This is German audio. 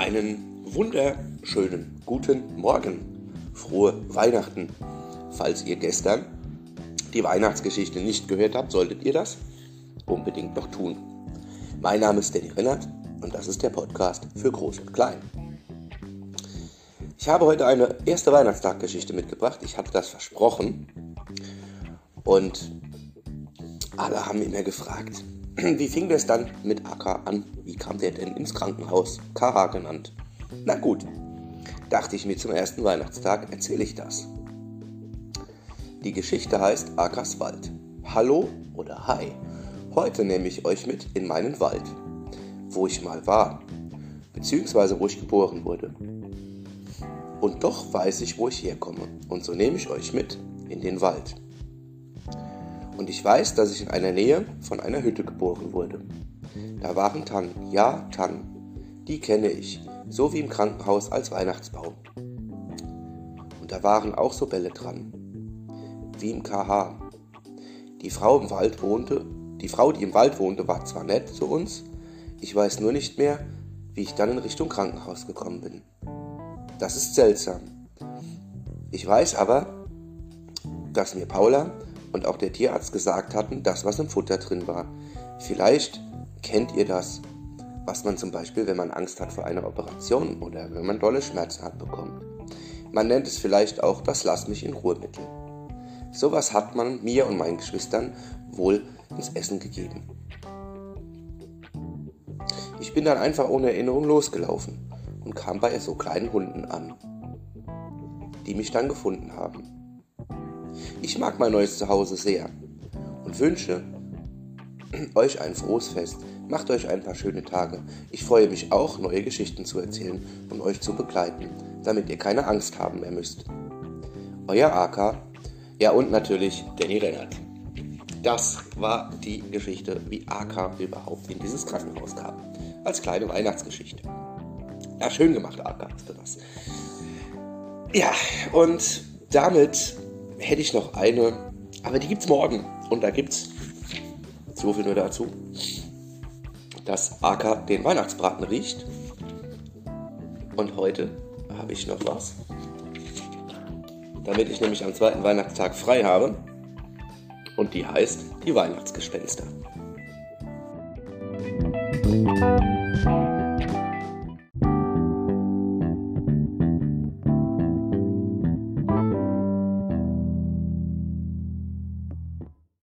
Einen wunderschönen guten Morgen. Frohe Weihnachten. Falls ihr gestern die Weihnachtsgeschichte nicht gehört habt, solltet ihr das unbedingt noch tun. Mein Name ist Danny Rennert und das ist der Podcast für Groß und Klein. Ich habe heute eine erste Weihnachtstaggeschichte mitgebracht. Ich hatte das versprochen. Und alle haben mich gefragt, wie fing das dann mit AK an? Wie kam der denn ins Krankenhaus? Kara genannt. Na gut, dachte ich mir zum ersten Weihnachtstag, erzähle ich das. Die Geschichte heißt Akas Wald. Hallo oder Hi. Heute nehme ich euch mit in meinen Wald, wo ich mal war, beziehungsweise wo ich geboren wurde. Und doch weiß ich, wo ich herkomme, und so nehme ich euch mit in den Wald. Und ich weiß, dass ich in einer Nähe von einer Hütte geboren wurde. Da waren Tannen, ja, Tannen. Die kenne ich, so wie im Krankenhaus als Weihnachtsbaum. Und da waren auch so Bälle dran, wie im KH. Die Frau im Wald wohnte, die Frau, die im Wald wohnte, war zwar nett zu uns, ich weiß nur nicht mehr, wie ich dann in Richtung Krankenhaus gekommen bin. Das ist seltsam. Ich weiß aber, dass mir Paula und auch der Tierarzt gesagt hatten, das, was im Futter drin war. Vielleicht kennt ihr das, was man zum Beispiel, wenn man Angst hat vor einer Operation oder wenn man dolle Schmerzen hat, bekommt. Man nennt es vielleicht auch das Lass mich in Ruhe Mittel. Sowas hat man mir und meinen Geschwistern wohl ins Essen gegeben. Ich bin dann einfach ohne Erinnerung losgelaufen und kam bei so kleinen Hunden an, die mich dann gefunden haben. Ich mag mein neues Zuhause sehr und wünsche euch ein frohes Fest. Macht euch ein paar schöne Tage. Ich freue mich auch, neue Geschichten zu erzählen und euch zu begleiten, damit ihr keine Angst haben mehr müsst. Euer AK, ja und natürlich Danny Rennert. Das war die Geschichte, wie AK überhaupt in dieses Krankenhaus kam. Als kleine Weihnachtsgeschichte. Ja, schön gemacht, AK, hast du das. Ja, und damit hätte ich noch eine, aber die gibt es morgen. Und da gibt es, so viel nur dazu, dass AK den Weihnachtsbraten riecht. Und heute habe ich noch was, damit ich nämlich am zweiten Weihnachtstag frei habe. Und die heißt die Weihnachtsgespenster. Musik